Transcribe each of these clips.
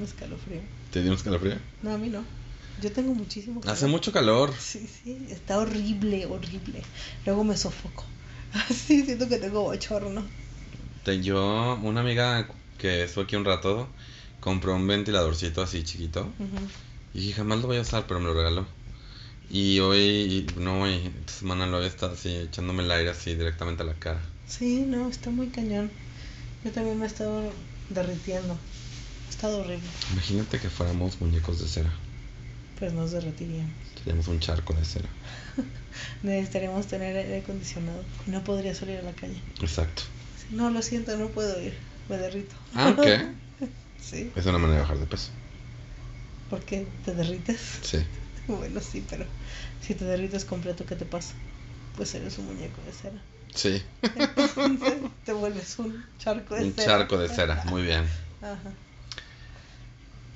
un escalofrío. ¿Te dio un escalofrío? No, a mí no. Yo tengo muchísimo Hace mucho calor. Sí, sí, está horrible, horrible. Luego me sofoco. Así siento que tengo bochorno. Yo, una amiga que estuvo aquí un rato, compró un ventiladorcito así chiquito. Ujú. Y dije, jamás lo voy a usar, pero me lo regaló. Y hoy, no hoy, esta semana lo había estado así, echándome el aire así directamente a la cara. Sí, no, está muy cañón. Yo también me he estado derritiendo. Estado horrible. Imagínate que fuéramos muñecos de cera. Pues nos derretiríamos. Seríamos un charco de cera. Necesitaríamos tener aire acondicionado. Y no podría salir a la calle. Exacto. No, lo siento, no puedo ir. Me derrito. Ah, ¿qué? sí. Es una manera de bajar de peso. ¿Por qué te derrites? Sí. Bueno, sí, pero si te derrites completo, ¿qué te pasa? Pues eres un muñeco de cera. Sí. Entonces te vuelves un charco de Un cera. charco de cera. Muy bien. Ajá.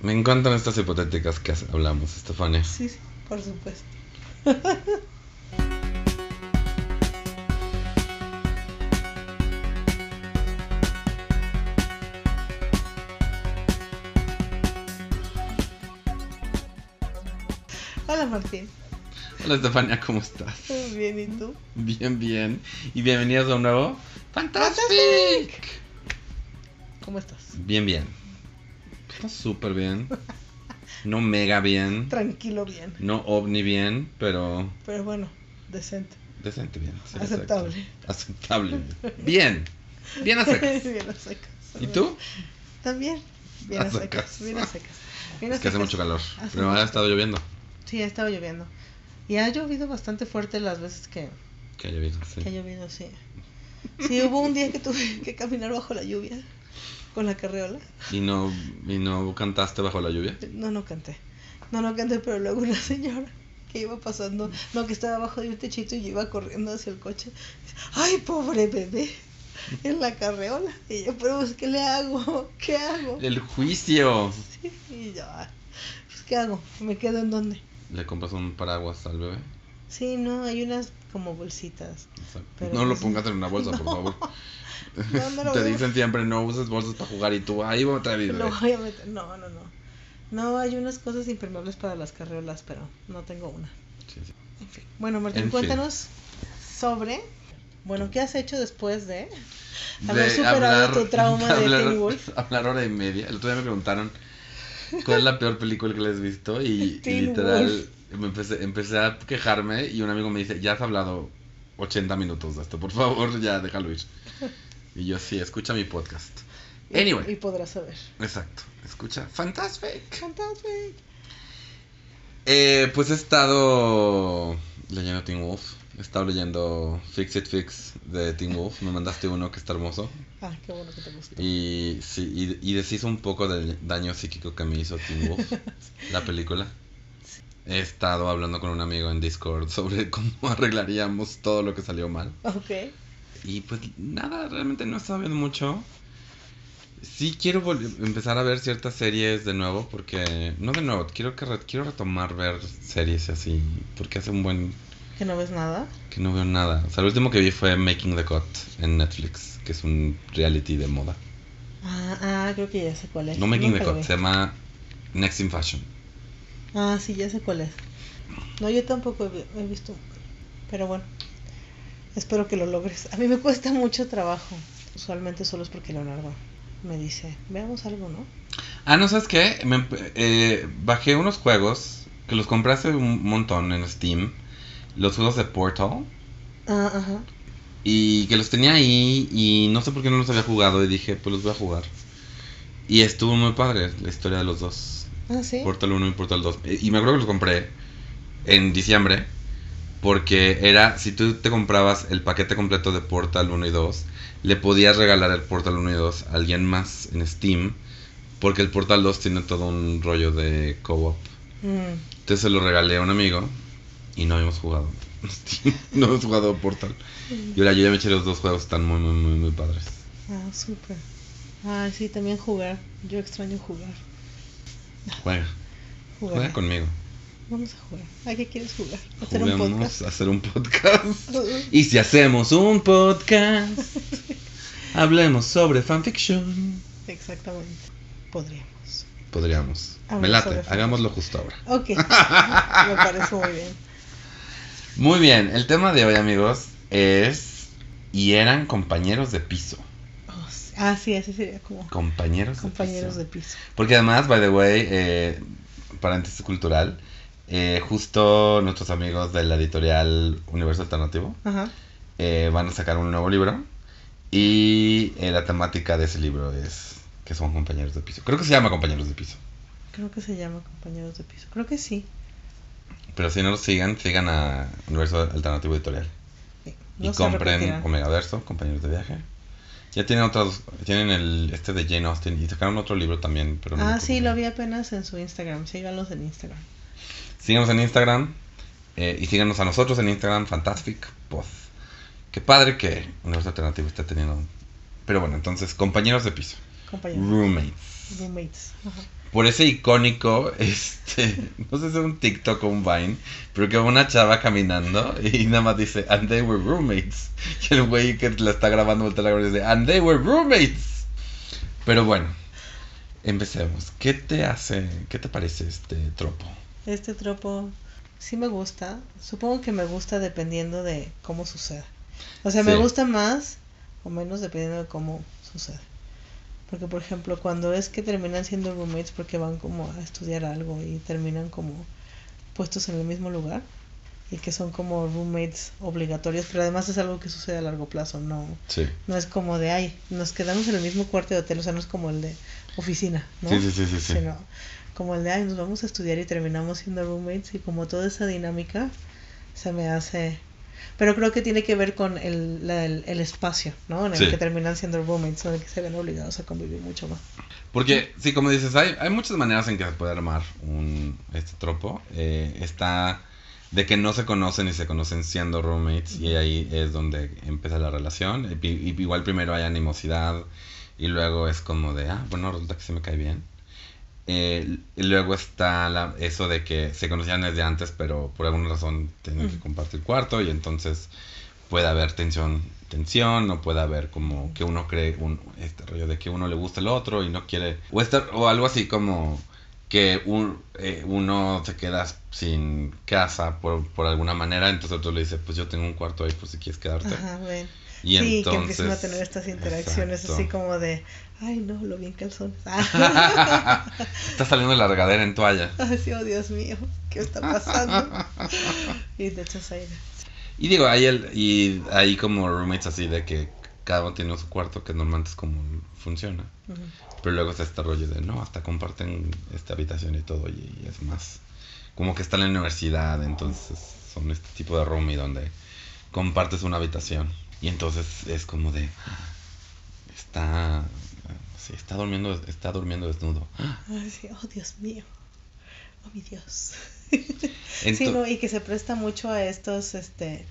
Me encantan estas hipotéticas que hablamos, Estefania. Sí, sí, por supuesto. Hola Martín. Hola, Estefania, ¿cómo estás? Bien, ¿y tú? Bien, bien. Y bienvenidos a un nuevo Fantastic. ¿Cómo estás? Bien, bien. Está súper bien. No mega bien. Tranquilo, bien. No ovni bien, pero Pero bueno, decente. decente bien. sí, Aceptable. exacto. Aceptable. Bien. Bien a secas. bien a secas. ¿Y tú? También. Bien A a secas. secas. Bien a secas. Bien a Es que hace mucho calor. Hace Pero mucho ha estado lloviendo. Sí, ha estado lloviendo. Y ha llovido bastante fuerte las veces que, Que ha llovido, sí. que ha llovido, sí. Sí, hubo un día que tuve que caminar bajo la lluvia con la carreola. ¿Y no, ¿Y no cantaste bajo la lluvia? No, no canté. No, no canté, pero luego una señora que iba pasando, no, que estaba abajo de un techito y yo iba corriendo hacia el coche. ¡Ay, pobre bebé! En la carreola. Y yo, pero pues, ¿qué le hago? ¿Qué hago? El juicio. Sí, y yo, "Ay, pues, ¿qué hago? ¿Me quedo en dónde? ¿Le compras un paraguas al bebé? Sí, no, hay unas como bolsitas. Pero no lo pues- pongas en una bolsa, por favor. No, no lo Te voy a- dicen siempre no uses bolsas para jugar y tú ahí otra vez. Lo bebé. voy a meter. No, no, no. No, hay unas cosas impermeables para las carreolas, pero no tengo una. Sí, sí. En fin. Bueno, Martín, En fin. cuéntanos sobre. Bueno, ¿qué has hecho después de haber De superado tu trauma de hablar, Teen Wolf? hablar hora y media. El otro día me preguntaron cuál es la peor película que les has visto y, y literal Wolf. me empecé, empecé a quejarme y un amigo me dice, ya has hablado 80 minutos de esto, por favor, ya déjalo ir. Y yo sí, escucha mi podcast. Y- Anyway. Y podrás saber. Exacto, escucha. Fantastic. Fantastic. Eh, pues he estado leyendo Teen Wolf. He estado leyendo Fix It Fix de Teen Wolf. Me mandaste uno que está hermoso. Ah, qué bueno que te gustó. Y, sí, y, y deshizo un poco del daño psíquico que me hizo Teen Wolf, la película. He estado hablando con un amigo en Discord sobre cómo arreglaríamos todo lo que salió mal. Ok. Y pues nada, realmente no he estado viendo mucho. Sí quiero empezar a ver ciertas series de nuevo, porque... No de nuevo, quiero, que re- quiero retomar ver series así, porque hace un buen... ¿Que no ves nada? que no veo nada. O sea, lo último que vi fue Making the Cut en Netflix, que es un reality de moda. Ah, ah, creo que ya sé cuál es. No Making the Nunca lo Cut, vi. se llama Next in Fashion. Ah, sí, ya sé cuál es. No, yo tampoco he, vi- he visto. Pero bueno, espero que lo logres. A mí me cuesta mucho trabajo. Usualmente solo es porque Leonardo me dice, veamos algo, ¿no? Ah, ¿no sabes qué? Me eh, bajé unos juegos que los compré hace un montón en Steam. Los juegos de Portal. Ah, ajá. Y que los tenía ahí y no sé por qué no los había jugado y dije, pues los voy a jugar. Y estuvo muy padre la historia de los dos. Ah, sí. Portal 1 y Portal 2. Eh, Y me acuerdo que los compré en diciembre. Porque era, si tú te comprabas el paquete completo de Portal 1 y 2, le podías regalar el Portal 1 y 2 a alguien más en Steam. Porque el Portal 2 tiene todo un rollo de co-op. Mm, Entonces se lo regalé a un amigo y no habíamos jugado. No hemos jugado Portal. Y ahora yo ya me eché los dos juegos, están muy, muy, muy, muy padres. Ah, súper. Ah, sí, también jugar. Yo extraño jugar. Juega, juega conmigo. Vamos a jugar. ¿A qué quieres jugar? ¿Hacer un podcast? a hacer un podcast. Y si hacemos un podcast, hablemos sobre fanfiction. Exactamente. Podríamos. podríamos. Me late, hagámoslo justo ahora. Ok, me parece muy bien. Muy bien, el tema de hoy, amigos, es. Y eran compañeros de piso. Ah, sí, ese sería como Compañeros, compañeros de de piso. Porque además, by the way, eh, paréntesis cultural, eh, justo nuestros amigos de la editorial Universo Alternativo Ajá. eh, van a sacar un nuevo libro. Y eh, la temática de ese libro es que son compañeros de piso. Creo que se llama compañeros de piso. Creo que se llama compañeros de piso. Creo que sí. Pero si no lo sigan, sigan a Universo Alternativo Editorial. Sí. Y No compren. Omega Verso, compañeros de viaje. Ya tienen otros, tienen el este de Jane Austen y sacaron otro libro también, pero no Ah, sí, lo vi apenas en su Instagram. Síganlos en Instagram. Síganos en Instagram eh, y síganos a nosotros en Instagram, Fantastic Post. Qué padre que Universo Alternativo esté teniendo. Pero bueno, entonces, compañeros de piso, Compañeros. roommates. Roommates. Ajá. Por ese icónico, este, no sé si es un TikTok o un Vine, pero que va una chava caminando y nada más dice, and they were roommates. Y el güey que la está grabando voltea la cámara y dice, and they were roommates. Pero bueno, empecemos. ¿Qué te hace, qué te parece este tropo? Este tropo sí me gusta. Supongo que me gusta dependiendo de cómo suceda. O sea, me gusta más o menos dependiendo de cómo sucede. Porque, por ejemplo, cuando es que terminan siendo roommates porque van como a estudiar algo y terminan como puestos en el mismo lugar y que son como roommates obligatorios, pero además es algo que sucede a largo plazo, no Sí. no es como de, ay, nos quedamos en el mismo cuarto de hotel, o sea, no es como el de oficina, ¿no? Sí, sí, sí, sí, sí. Sino como el de, ay, nos vamos a estudiar y terminamos siendo roommates y como toda esa dinámica se me hace... Pero creo que tiene que ver con el, la- el, el espacio, ¿no? En el Sí. que terminan siendo roommates, en el que se ven obligados a convivir mucho más. Porque, sí, como dices, hay, hay muchas maneras en que se puede armar un, este tropo. Eh, está de que no se conocen y se conocen siendo roommates y ahí es donde empieza la relación. Y, y igual primero hay animosidad y luego es como de, ah, bueno, resulta que se me cae bien. Eh, y luego está la- eso de que se conocían desde antes, pero por alguna razón tienen que compartir cuarto y entonces puede haber tensión, tensión, o puede haber como que uno cree un, este rollo de que uno le gusta el otro y no quiere, o, estar, o algo así como que un, eh, uno se queda sin casa por, por alguna manera, entonces otro le dice, pues yo tengo un cuarto ahí por si quieres quedarte. Ajá. Y sí, entonces, que empiezan a tener estas interacciones Exacto. así como de, ay, no, lo vi en calzones. Ah. Está saliendo la regadera en toalla. Ay, sí, oh Dios mío, ¿qué está pasando? y de hecho, aire. Y digo, hay, el, y hay como roommates así de que cada uno tiene su cuarto, que normalmente es como funciona. Pero luego está este rollo de, no, hasta comparten esta habitación y todo, y, y es más, como que está en la universidad, entonces son este tipo de roomie donde compartes una habitación. Y entonces es como de, "Ah, está, sí, está durmiendo, está durmiendo desnudo. Ay, sí, oh Dios mío. Oh mi Dios. Ento- sí, no, y que se presta mucho a estos este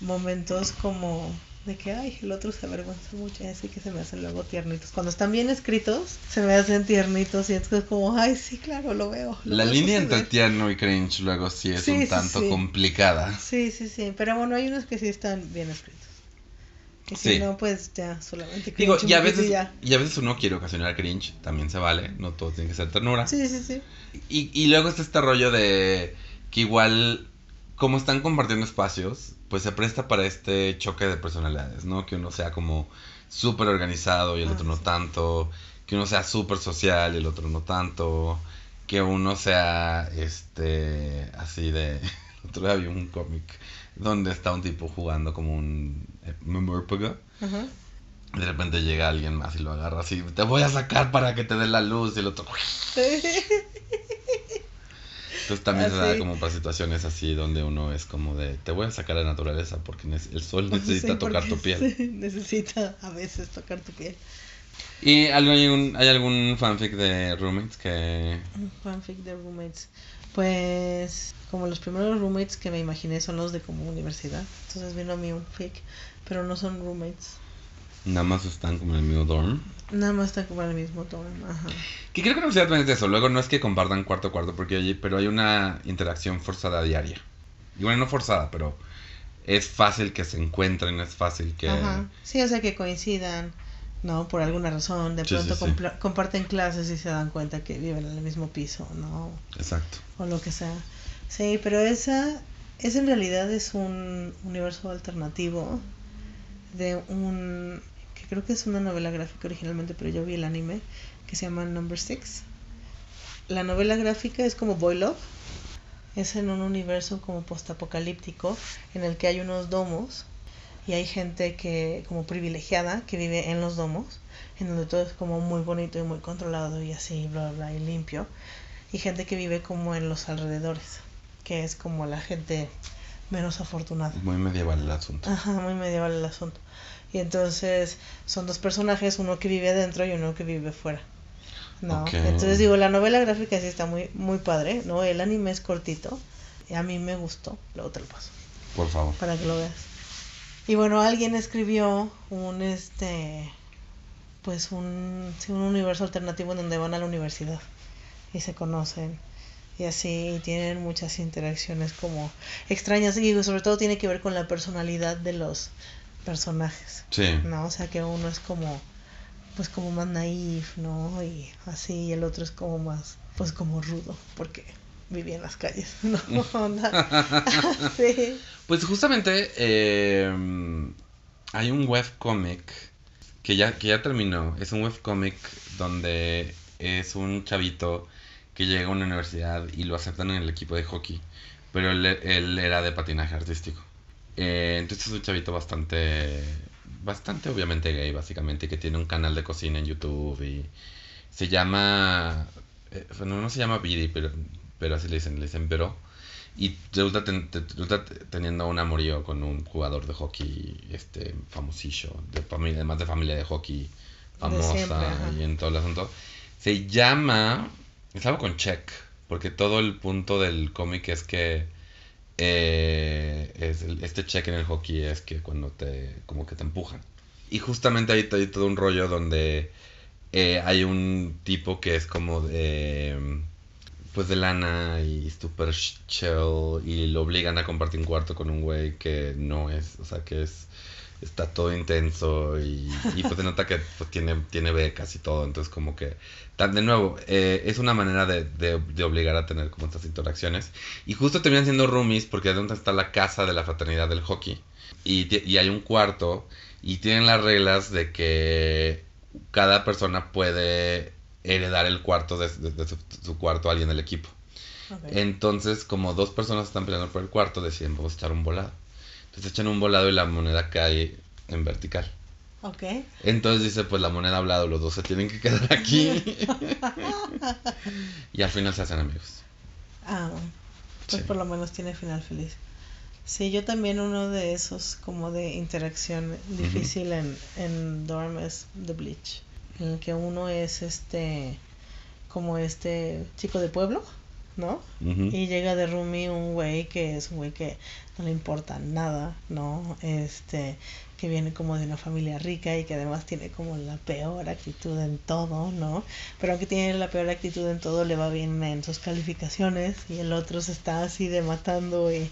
momentos como de que ay, el otro se avergüenza mucho, y así que se me hacen luego tiernitos. Cuando están bien escritos, se me hacen tiernitos y es como, ay, sí, claro, lo veo. lo La línea entre suceder". tierno y cringe luego sí es Sí, un tanto sí. complicada. Sí, sí, sí, pero bueno, hay unos que sí están bien escritos. Y si Sí. no, pues ya, solamente Digo, cringe un y a veces, ya. y a veces uno quiere ocasionar cringe, también se vale, no todo tiene que ser ternura. Sí, sí, sí. Y, y luego está este rollo de que igual, como están compartiendo espacios, pues se presta para este choque de personalidades, ¿no? Que uno sea como súper organizado y el Ah, otro no sí. tanto, que uno sea súper social y el otro no tanto, que uno sea, este, así de... El otro día había un cómic donde está un tipo jugando como un eh, memorpaga. Ajá. De repente llega alguien más y lo agarra así, te voy a sacar para que te dé la luz y el otro... Entonces también se da como para situaciones así donde uno es como de, te voy a sacar a la naturaleza porque el sol Sí, necesita tocar tu piel. necesita a veces tocar tu piel. ¿Y algún, hay algún fanfic de roommates que... Un fanfic de roommates. Pues como los primeros roommates que me imaginé son los de como universidad. Entonces vino a mí un fic, pero no son roommates. Nada más están como en el mismo dorm. Nada más están como en el mismo dorm. Ajá. Que creo que no sea es eso. Luego no es que compartan cuarto a cuarto, porque oye, pero hay una interacción forzada diaria. Y bueno, no forzada, pero es fácil que se encuentren, es fácil que... Ajá. Sí, o sea que coincidan, ¿no? Por alguna razón, de Sí, pronto sí, comparten clases y se dan cuenta que viven en el mismo piso, ¿no? Exacto. O lo que sea. Sí, pero esa, esa en realidad es un universo alternativo de un, que creo que es una novela gráfica originalmente, pero yo vi el anime, que se llama Number Six. La novela gráfica es como Boy Love, es en un universo como postapocalíptico en el que hay unos domos y hay gente que como privilegiada que vive en los domos en donde todo es como muy bonito y muy controlado y así bla bla y limpio y gente que vive como en los alrededores que es como la gente menos afortunada Muy medieval el asunto. Ajá, muy medieval el asunto. Y entonces son dos personajes, uno que vive adentro y uno que vive fuera. ¿No? Entonces digo, la novela gráfica sí está muy, muy padre, ¿no? El anime es cortito. Y a mí me gustó, luego te lo paso, Por favor. para que lo veas. Y bueno, alguien escribió un este pues un, sí, un universo alternativo en donde van a la universidad y se conocen y así y tienen muchas interacciones como extrañas y sobre todo tiene que ver con la personalidad de los personajes, Sí. ¿no? O sea que uno es como pues como más naif, ¿no? Y así y el otro es como más pues como rudo porque vivía en las calles, ¿no? Onda. sí. Pues justamente eh, hay un webcomic que ya, que ya terminó. Es un webcomic donde es un chavito que llega a una universidad y lo aceptan en el equipo de hockey. Pero él, él era de patinaje artístico. Eh, entonces es un chavito bastante, bastante obviamente gay, básicamente, que tiene un canal de cocina en YouTube y se llama, eh, bueno, no se llama Vidi, pero, pero así le dicen, le dicen Vero. Y resulta, ten- te- resulta te- teniendo un amorío con un jugador de hockey este famosillo, de familia, además de familia de hockey famosa siempre, ajá. y en todo el asunto. Se llama, es algo con check, porque todo el punto del cómic es que eh, es este check en el hockey es que cuando te, como que te empujan. Y justamente ahí hay todo un rollo donde eh, hay un tipo que es como de pues de lana y super chill y lo obligan a compartir un cuarto con un güey que no es, o sea, que es está todo intenso y, y pues se nota que pues, tiene, tiene becas y todo, entonces como que, tan, de nuevo, eh, es una manera de, de, de obligar a tener como estas interacciones y justo terminan siendo roomies porque es donde está la casa de la fraternidad del hockey y, y hay un cuarto y tienen las reglas de que cada persona puede heredar el cuarto de, de- de su, su cuarto a alguien del equipo. Ok. Entonces, como dos personas están peleando por el cuarto, deciden vamos a echar un volado. Entonces echan un volado y la moneda cae en vertical. Ok. Entonces dice, pues la moneda ha hablado, los dos se tienen que quedar aquí. y al final se hacen amigos. Ah. Pues Sí. por lo menos tiene final feliz. Sí, yo también uno de esos como de interacción difícil en, en Dorm es The Bleach. En el que uno es este, como este chico de pueblo, ¿no? Y llega de roomie un güey que es un güey que no le importa nada, ¿no? Este, que viene como de una familia rica y que además tiene como la peor actitud en todo, ¿no? Pero aunque tiene la peor actitud en todo, le va bien en sus calificaciones y el otro se está así de matando y,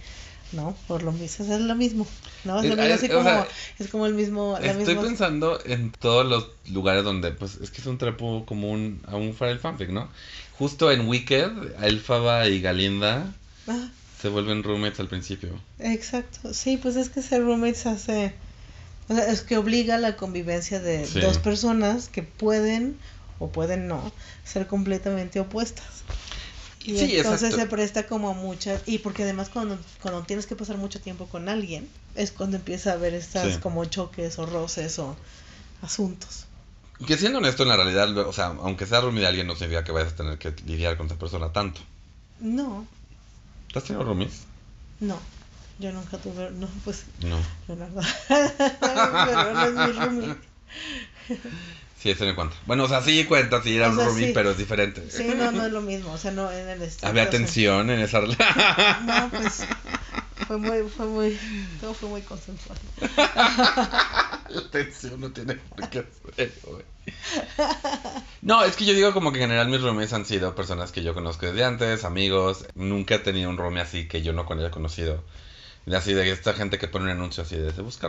¿no? Por lo mismo, es lo mismo, ¿no? Es, lo mismo, así eh, o como, sea, es como el mismo, la Estoy misma... pensando en todos los lugares donde, pues, es que es un trapo común aún para el fanfic, ¿no? Justo en Wicked, Elfaba y Galinda Ah, se vuelven roommates al principio. Exacto, sí, pues es que ser roommates hace, o sea, es que obliga a la convivencia de Sí. dos personas que pueden o pueden no ser completamente opuestas. Y Sí, entonces exacto. se presta como a muchas, y porque además cuando, cuando tienes que pasar mucho tiempo con alguien, es cuando empieza a haber estas Sí. como choques o roces o asuntos. Que siendo honesto, en la realidad, o sea, aunque sea roomie de alguien, no significa que vayas a tener que lidiar con esa persona tanto. No, ¿Tú has tenido roomies? no, yo nunca tuve, no, pues, No. verdad, pero no es mi roomie. Sí, eso me cuenta. Bueno, o sea, sí cuenta, sí era O un roomie, sí. pero es diferente. Sí, no, no es lo mismo, o sea, no en el estricto Había tensión en esa relación. No, pues fue muy, fue muy, todo fue muy consensual. La tensión no tiene por qué ser, güey. No, es que yo digo como que en general mis roomies han sido personas que yo conozco desde antes, amigos. Nunca he tenido un roomie así que yo no con- haya conocido así de esta gente que pone un anuncio así de se busca.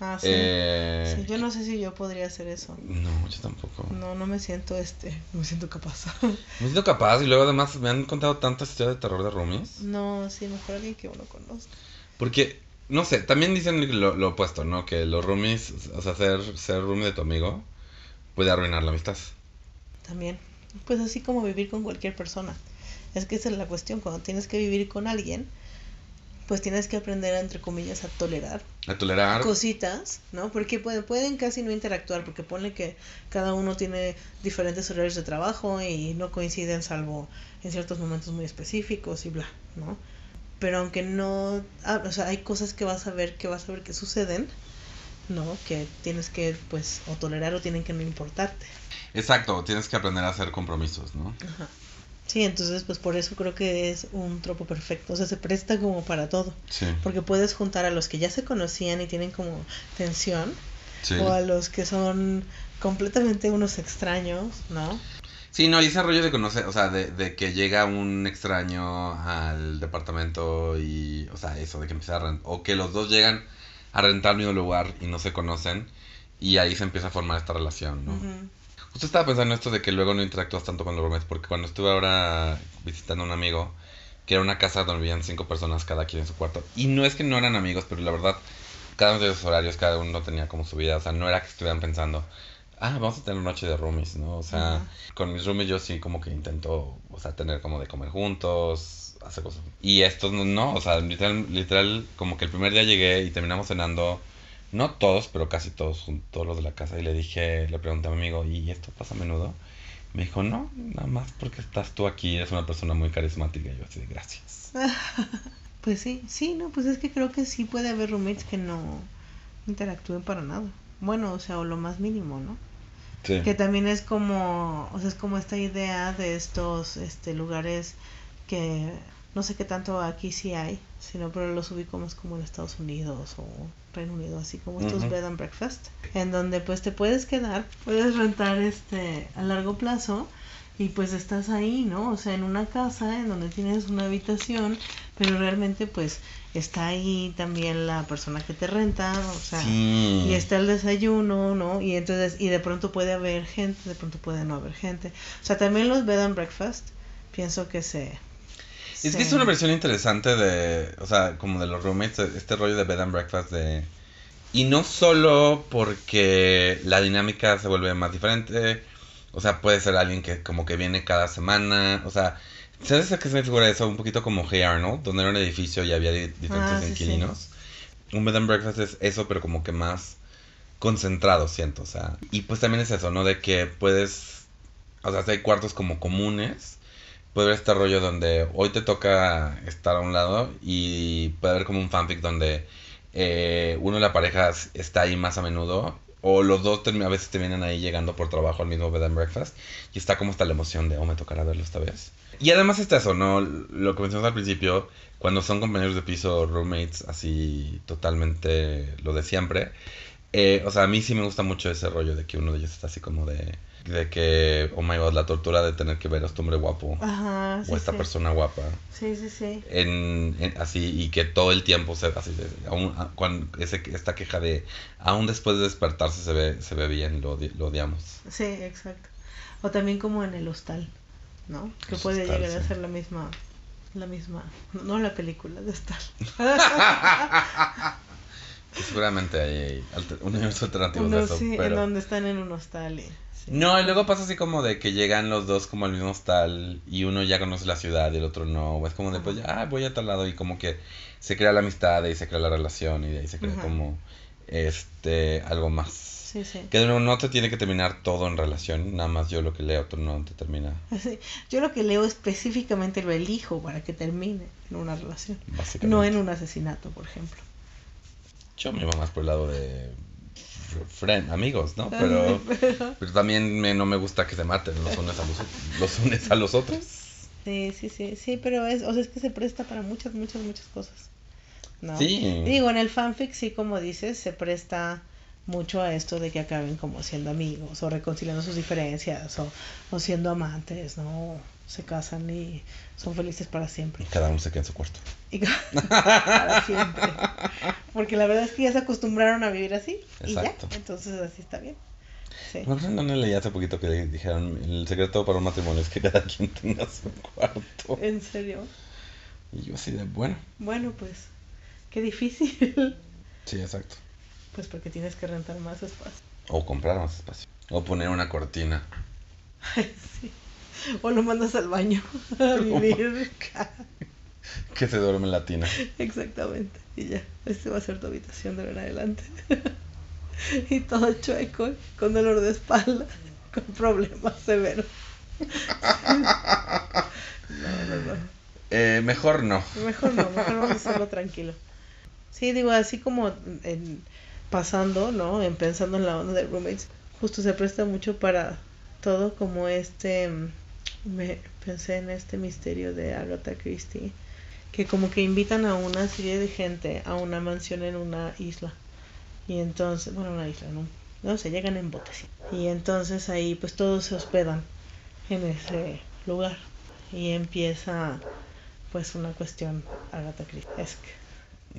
Ah, sí. Eh, Sí, yo no sé si yo podría hacer eso. No, yo tampoco. No, no me siento este, no me siento capaz. Me siento capaz y luego además me han contado tantas historias de terror de roomies. no, sí, mejor alguien que uno conozca. Porque, no sé, también dicen lo, lo opuesto, ¿no? Que los roomies, o sea, ser, ser roomie de tu amigo puede arruinar la amistad. También. Pues así como vivir con cualquier persona. Es que esa es la cuestión, cuando tienes que vivir con alguien, pues tienes que aprender, entre comillas, a tolerar A tolerar. cositas, ¿no? Porque pueden, pueden casi no interactuar, porque pone que cada uno tiene diferentes horarios de trabajo y no coinciden salvo en ciertos momentos muy específicos y bla, ¿no? Pero aunque no, ah, o sea, hay cosas que vas a ver, que vas a ver que suceden, ¿no? Que tienes que, pues, o tolerar o tienen que no importarte. Exacto, tienes que aprender a hacer compromisos, ¿no? Ajá. Sí, entonces, pues por eso creo que es un tropo perfecto, o sea, se presta como para todo, Sí, porque puedes juntar a los que ya se conocían y tienen como tensión, sí. o a los que son completamente unos extraños, ¿no? Sí, no, y ese rollo de conocer, o sea, de, de que llega un extraño al departamento y, o sea, eso, de que empieza a rentar, o que los dos llegan a rentar el mismo lugar y no se conocen y ahí se empieza a formar esta relación, ¿no? Ujú. Justo estaba pensando esto de que luego no interactúas tanto con los roommates, porque cuando estuve ahora visitando a un amigo, que era una casa donde vivían cinco personas cada quien en su cuarto, y no es que no eran amigos, pero la verdad, cada uno de los horarios, cada uno tenía como su vida, o sea, no era que estuvieran pensando, ah, vamos a tener noche de roomies, ¿no? O sea, Ajá. con mis roomies yo sí como que intento, o sea, tener como de comer juntos, hacer cosas. Y estos no, no, o sea, literal, literal, como que el primer día llegué y terminamos cenando, no todos, pero casi todos, todos los de la casa, y le dije, le pregunté a mi amigo, ¿y esto pasa a menudo? Me dijo, no, nada más porque estás tú aquí, eres una persona muy carismática, y yo así de gracias. Pues sí, sí, no, pues es que creo que sí puede haber roommates que no interactúen para nada. Bueno, o sea, o lo más mínimo, ¿no? Sí. Que también es como, o sea, es como esta idea de estos este lugares que no sé qué tanto aquí sí hay, sino pero los ubico más como en Estados Unidos o Reino Unido, así como estos bed and breakfast, en donde pues te puedes quedar, puedes rentar este a largo plazo y pues estás ahí, ¿no? O sea, en una casa en donde tienes una habitación, pero realmente pues está ahí también la persona que te renta, o sea, Sí. y está el desayuno, ¿no? Y entonces, y de pronto puede haber gente, de pronto puede no haber gente. O sea, también los bed and breakfast, pienso que se... Es se- que es una versión interesante de, o sea, como de los roommates, este rollo de bed and breakfast de... Y no solo porque la dinámica se vuelve más diferente, o sea, puede ser alguien que como que viene cada semana, o sea, ¿sabes a qué se me figura eso? Un poquito como Hey Arnold, donde era un edificio y había di- diferentes Ah, sí, sí. inquilinos. Un bed and breakfast es eso, pero como que más concentrado, siento, o sea. Y pues también es eso, ¿no? De que puedes, o sea, si hay cuartos como comunes, puede haber este rollo donde hoy te toca estar a un lado y puede haber como un fanfic donde eh, uno de la pareja está ahí más a menudo o los dos a veces te vienen ahí llegando por trabajo al mismo bed and breakfast y está como está la emoción de, oh, me tocará verlo esta vez. Y además está eso, ¿no? Lo que mencionamos al principio, cuando son compañeros de piso, roommates, así totalmente lo de siempre. eh, o sea, a mí sí me gusta mucho ese rollo de que uno de ellos está así como de, de que, oh my god, la tortura de tener que ver a este hombre guapo Ajá, sí, o esta sí. persona guapa Sí, sí, sí. en, en- así y que todo el tiempo se así de, aún, a- cuando ese, esta queja de aún después de despertarse se ve se ve bien lo, odi- lo odiamos Sí, exacto. O también como en el hostal, ¿no? Que puede hostal, llegar a ser la misma, la misma, no la película de hostal. que seguramente hay alter- universos alternativos Uno de eso sí, en donde están en un hostal y... sí. no y luego pasa así como de que llegan los dos como al mismo hostal y uno ya conoce la ciudad y el otro no o es como de pues ya ah, voy a tal lado y como que se crea la amistad y se crea la relación y de ahí se crea Ajá. como este algo más Sí, sí. Que no, no te tiene que terminar todo en relación, nada más yo lo que leo, tú no te termina, Sí. Yo lo que leo específicamente lo elijo para que termine en una relación. básicamente. No en un asesinato, por ejemplo. Yo me iba más por el lado de friend, amigos, ¿no? Pero, Pero- pero también me- no me gusta que se maten los unos a los, los unos a los otros. Sí, sí, sí, sí, pero es, o sea, es que se presta para muchas, muchas, muchas cosas. ¿no? Sí. Digo, en el fanfic sí, como dices, se presta mucho a esto de que acaben como siendo amigos o reconciliando sus diferencias o, o siendo amantes, ¿no? Se casan y son felices para siempre. Y cada uno se queda en su cuarto. Y para siempre. Porque la verdad es que ya se acostumbraron a vivir así y ya. Exacto. Entonces así está bien. Sí. No, no, no leí hace poquito que dijeron el secreto para un matrimonio es que cada quien tenga su cuarto. ¿En serio? Y yo así de, bueno, Bueno, pues qué difícil. sí, exacto. Pues porque tienes que rentar más espacio. O comprar más espacio. O poner una cortina. Sí. O lo mandas al baño a vivir. Que se duerme en la tina. Exactamente. Y ya, este va a ser tu habitación de ahora en adelante. y todo chueco, con dolor de espalda, con problemas severos. no, no, no. Eh, mejor no. Mejor no, mejor vamos a hacerlo tranquilo. Sí, digo, así como en, pasando, ¿no? En pensando en la onda de roommates, justo se presta mucho para todo como este, mm, me pensé en este misterio de Agatha Christie, que como que invitan a una serie de gente a una mansión en una isla. Y entonces, bueno, una isla, ¿no? No sé, llegan en botes. Y entonces ahí pues todos se hospedan en ese lugar. Y empieza pues una cuestión Agatha Christie.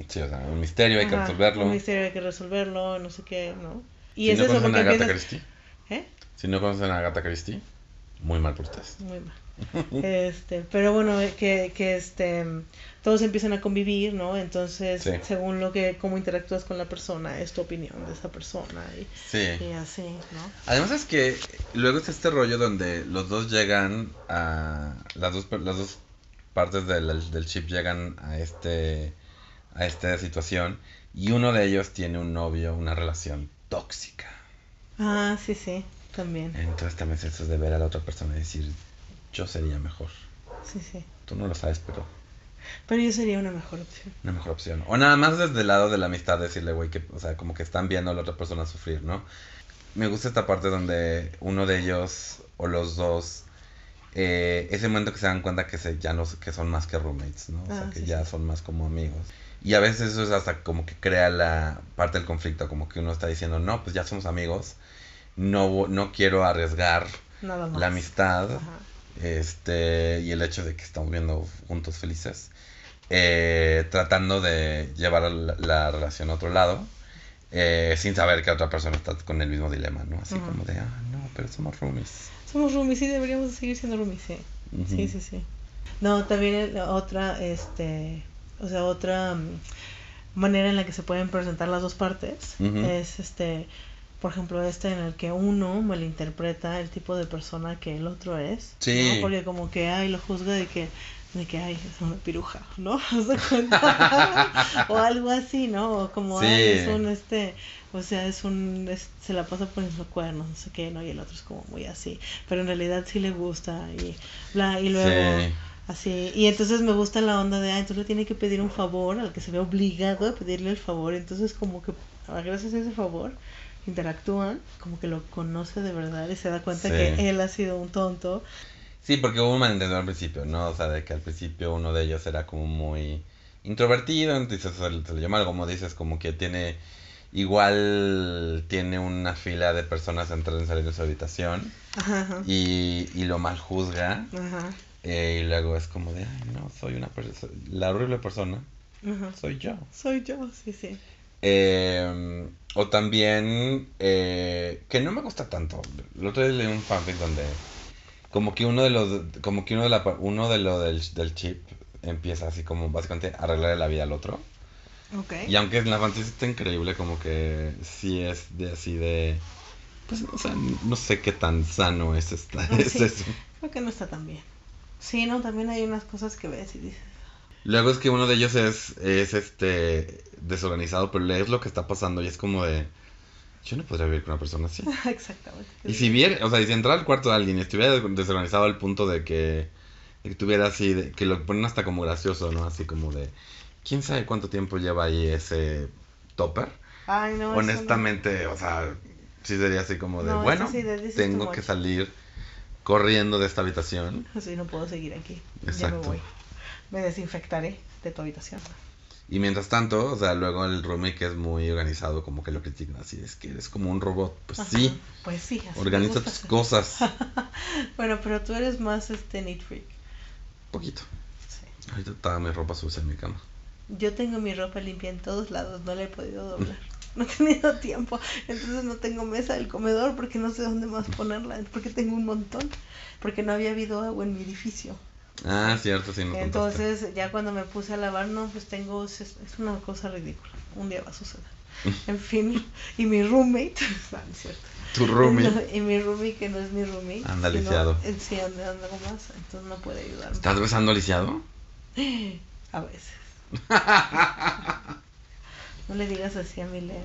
Sí, o sea, un misterio, hay que Ajá, resolverlo. Un misterio hay que resolverlo, no sé qué, ¿no? Y si es no eso conocen a Agatha empiezas- Christie, ¿Eh? si no conocen a Agatha Christie, muy mal por ustedes. Muy mal. Este, pero bueno, que, que este todos empiezan a convivir, ¿no? Entonces, Sí. según lo que cómo interactúas con la persona, es tu opinión de esa persona y, Sí. y así, ¿no? Además es que luego es este rollo donde los dos llegan a... Las dos, las dos partes del, del chip llegan a este a esta situación y uno de ellos tiene un novio, una relación tóxica. Ah, sí, sí, también. Entonces también es eso de ver a la otra persona y decir, yo sería mejor. Sí, sí. Tú no lo sabes, pero Pero yo sería una mejor opción. una mejor opción. O nada más desde el lado de la amistad decirle, güey, que, o sea, como que están viendo a la otra persona sufrir, ¿no? Me gusta esta parte donde uno de ellos o los dos, eh, ese momento que se dan cuenta que se, ya no, que son más que roommates, ¿no? O sea, Ah, que sí, ya sí. son más como amigos. Y a veces eso es hasta como que crea la parte del conflicto, como que uno está diciendo, no, pues ya somos amigos, no, no quiero arriesgar Nada más. la amistad Ajá. este y el hecho de que estamos viendo juntos felices eh, tratando de llevar la, la relación a otro lado eh, sin saber que otra persona está con el mismo dilema no así como de ah no pero somos roomies Somos roomies, sí, deberíamos de seguir siendo roomies, sí. Sí, sí, sí. No, también otra, este, o sea, otra mm, manera en la que se pueden presentar las dos partes es, este, por ejemplo, este en el que uno malinterpreta el tipo de persona que el otro es. Sí. ¿no? Porque como que, ay, lo juzga de que, de que, ay, es una piruja, ¿no? O algo así, ¿no? O como, Sí. ay, es un, este, o sea, es un, es- se la pasa poniendo cuernos, no sé qué, ¿no? Y el otro es como muy así. Pero en realidad sí le gusta y bla, y luego... Sí. Así, y entonces me gusta la onda de, ah, entonces le tiene que pedir un favor al que se ve obligado a pedirle el favor. Entonces, como que ah, gracias a ese favor interactúan, como que lo conoce de verdad y se da cuenta Sí. que él ha sido un tonto. sí porque hubo un malentendido al principio no o sea de que al principio uno de ellos era como muy introvertido entonces se, le- se le llama algo como dices como que tiene igual tiene una fila de personas entrando y salir de su habitación Ajá, ajá. y, y lo mal juzga Ajá, eh, y luego es como de ay no soy una persona la horrible persona ajá. soy yo Soy yo, sí, sí. Eh, o también eh, que no me gusta tanto el otro día leí un fanfic donde como que uno de los como que uno de la uno de lo del, del chip empieza así como básicamente a arreglarle la vida al otro Ok. y aunque en la fantasía está increíble como que sí es de así de pues o sea no sé qué tan sano es esta Ah, es sí. eso Creo que no está tan bien. Sí, no, también hay unas cosas que ves y dices, Luego es que uno de ellos es, es este desorganizado, pero lees lo que está pasando y es como de yo no podría vivir con una persona así. exactamente. Y si viera, o sea, y si entrara al cuarto de alguien y estuviera desorganizado al punto de que, de que tuviera así, de- que lo ponen hasta como gracioso, ¿no? Así como de, ¿quién sabe cuánto tiempo lleva ahí ese topper? Ay, no, eso no. Honestamente, o sea, sí sería así como de, No, bueno, sí, tengo que much. salir corriendo de esta habitación. Así no puedo seguir aquí. Ya Exacto. me voy. Me desinfectaré de tu habitación. Y mientras tanto, o sea, luego el roomie que es muy organizado, como que lo critican así, es que eres como un robot. Pues Ajá, sí, Pues sí. así organiza tus cosas. bueno, pero tú eres más este neat freak. Poquito. Sí. Ahorita estaba mi ropa sucia en mi cama. Yo tengo mi ropa limpia en todos lados, no la he podido doblar. No he tenido tiempo, entonces no tengo mesa del comedor porque no sé dónde más ponerla, porque tengo un montón, porque no había habido agua en mi edificio. Ah, cierto, sí, contaste. Entonces ya cuando me puse a lavar, no, pues tengo, es, es una cosa ridícula, un día va a suceder. En fin, y mi roommate, no, no es cierto. Tu roomie. No, y mi roomie que no es mi roomie. Anda lisiado. sí anda, anda más, entonces no puede ayudarme. ¿Estás besando lisiado? A veces. No le digas así a mi Leo.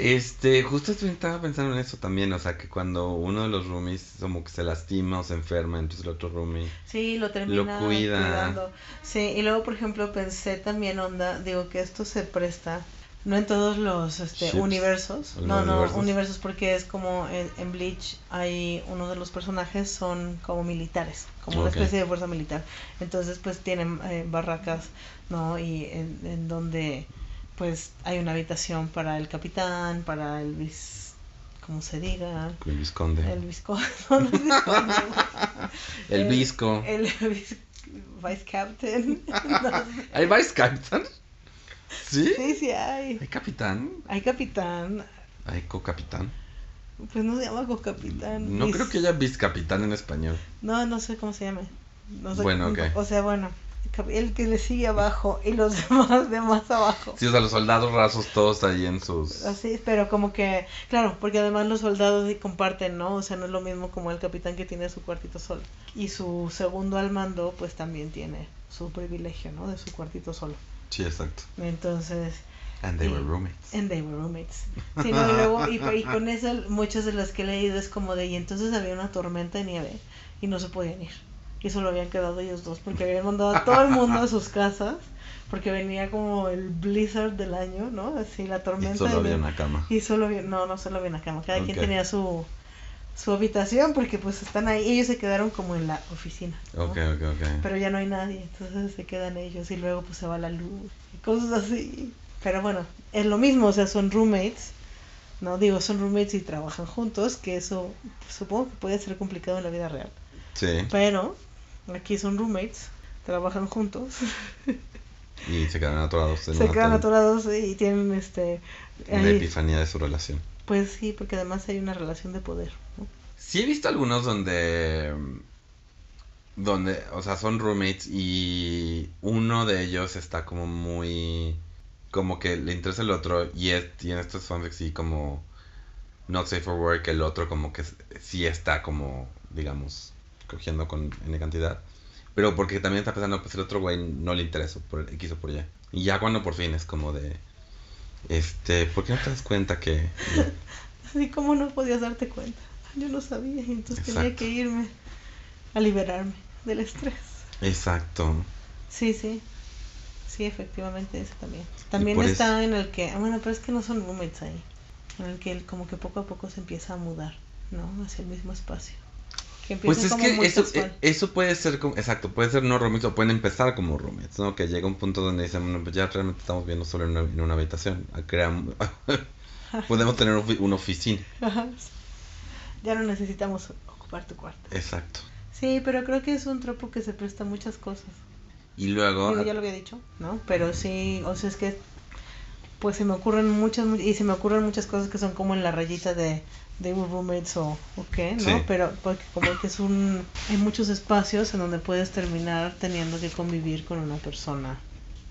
Este, justo estaba pensando en eso también, o sea, que cuando uno de los roomies como que se lastima o se enferma, entonces el otro roomie... Sí, lo termina Lo cuida. cuidando. Sí, y luego, por ejemplo, pensé también, onda, digo que esto se presta, no en todos los este, Ships. universos, ¿O no, no universos? universos porque es como en, en Bleach hay uno de los personajes son como militares, como una especie de fuerza militar. Entonces, pues tienen eh, barracas, ¿no? Y en, en donde, pues, hay una habitación para el capitán, para el vis... como se diga, El visconde. el visco... no, no visconde, El el- visco. el vice, vice captain. ¿Hay vice captain? ¿Sí? Sí, sí hay. ¿Hay capitán? Hay capitán. ¿Hay co-capitán? Pues no se llama co-capitán. No Vice- creo que haya capitán en español. No, no sé cómo se llame. No sé Bueno, cómo- ok. O sea, bueno. El que le sigue abajo y los demás de más abajo. Sí, o sea, los soldados rasos todos ahí en sus... Así, pero como que, claro, porque además los soldados comparten, ¿no? O sea, no es lo mismo como el capitán que tiene su cuartito solo. Y su segundo al mando, pues también tiene su privilegio, ¿no? De su cuartito solo. Sí, exacto. Entonces, And they Y- were roommates. And they were roommates. Sí, no, y luego, y, y con eso, muchas de las que he leído es como de, y entonces había una tormenta de nieve y no se podían ir. Y solo habían quedado ellos dos porque habían mandado a todo el mundo a sus casas porque venía como el blizzard del año, ¿no? Así la tormenta. Y solo había una cama. Y solo había, no, no solo había una cama, cada quien tenía su, su habitación porque pues están ahí, ellos se quedaron como en la oficina. ¿no? Ok, ok, ok. pero ya no hay nadie, entonces se quedan ellos y luego pues se va la luz y cosas así. Pero bueno, es lo mismo, o sea, son roommates, no digo son roommates y trabajan juntos, que eso pues, supongo que puede ser complicado en la vida real. Sí. Pero aquí son roommates, trabajan juntos, Y se quedan atorados en se quedan atorados y tienen este... Una ahí- epifanía de su relación. pues sí, porque además hay una relación de poder. ¿no? Sí he visto algunos donde... Donde, o sea, son roommates y uno de ellos está como muy... Como que le interesa el otro y, es, y en estos fanfics sí como... Not safe for work, el otro como que sí está como, digamos, cogiendo con N cantidad. Pero porque también está pensando, pues el otro güey no le interesa por X o por Y. Y ya cuando por fin es como de... Este, ¿por qué no te das cuenta que... Así como no podías darte cuenta. Yo no sabía y entonces tenía que irme a liberarme del estrés. Exacto. Sí, sí. Sí, efectivamente, ese también. También está en el que, ah, bueno, pero es que no son roommates ahí. En el que él como que poco a poco se empieza a mudar, ¿no? Hacia el mismo espacio. Que Pues es como que eso, eh, eso puede ser como, exacto, puede ser no roommates o pueden empezar como roommates, ¿no? Que llega un punto donde dicen, bueno, pues ya realmente estamos viendo solo en una, en una habitación. Ah, Podemos tener una oficina. Ya no necesitamos ocupar tu cuarto. Exacto. Sí, pero creo que es un tropo que se presta a muchas cosas. Y luego, Digo, ya lo había dicho, ¿no? Pero sí, o sea, es que pues se me ocurren muchas, mu- y se me ocurren muchas cosas que son como en la rayita de, de roommates o, o qué, ¿no? Sí. Pero porque como que es un, hay muchos espacios en donde puedes terminar teniendo que convivir con una persona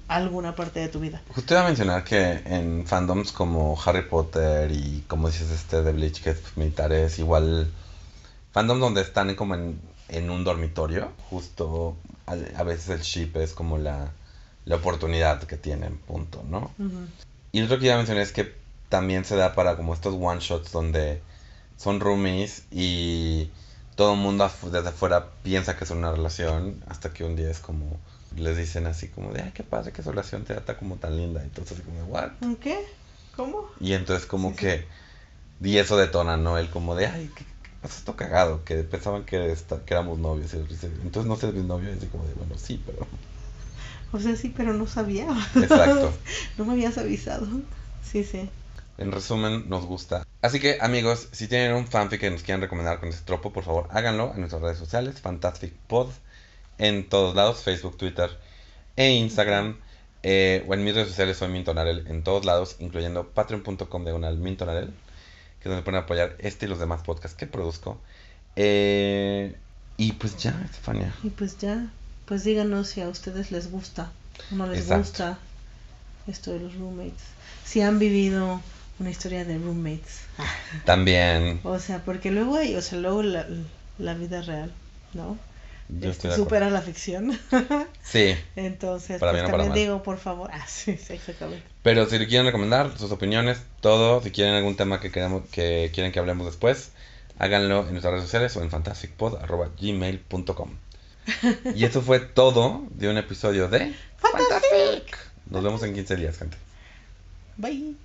alguna parte de tu vida. justo iba a mencionar que en fandoms como Harry Potter y como dices este de Bleach, que es pues, militares, igual fandoms donde están como en, en un dormitorio, justo a, a veces el ship es como la, la oportunidad que tienen, punto, ¿no? Y lo otro que iba a mencionar es que también se da para como estos one shots donde son roomies y todo el mundo desde afuera piensa que es una relación hasta que un día es como les dicen así como de ay qué padre que su relación te está como tan linda entonces como what ¿Un ¿Qué? ¿Cómo? y entonces como Sí, sí. que y eso detona no él como de ay qué, qué pasa esto cagado que pensaban que, esta- que éramos novios y entonces no sé mi novio y así como de bueno sí pero O sea, sí, pero no sabía. Exacto. no me habías avisado. Sí, sí. En resumen, nos gusta. Así que, amigos, si tienen un fanfic que nos quieran recomendar con este tropo, por favor, háganlo en nuestras redes sociales, Fantastic Pod, en todos lados, Facebook, Twitter e Instagram. Eh, o en mis redes sociales soy Mintonarel en todos lados, incluyendo patreon.com de Mintonarel, que es donde pueden apoyar este y los demás podcasts que produzco. Eh, y pues ya, Estefania. Y pues ya, pues díganos si a ustedes les gusta o no les Exacto. gusta esto de los roommates. Si han vivido una historia de roommates. También. O sea, porque luego hay, o sea, luego la, la vida real, ¿no? Yo estoy supera la ficción. Sí, Entonces, Para pues bien o para también digo, por favor. Ah, sí, sí, exactamente. pero si le quieren recomendar sus opiniones, todo, si quieren algún tema que queramos, que quieren que hablemos después, háganlo en nuestras redes sociales o en fantasticpod.gmail.com. Y eso fue todo de un episodio de Fantastic. Nos vemos en 15 días, gente. Bye.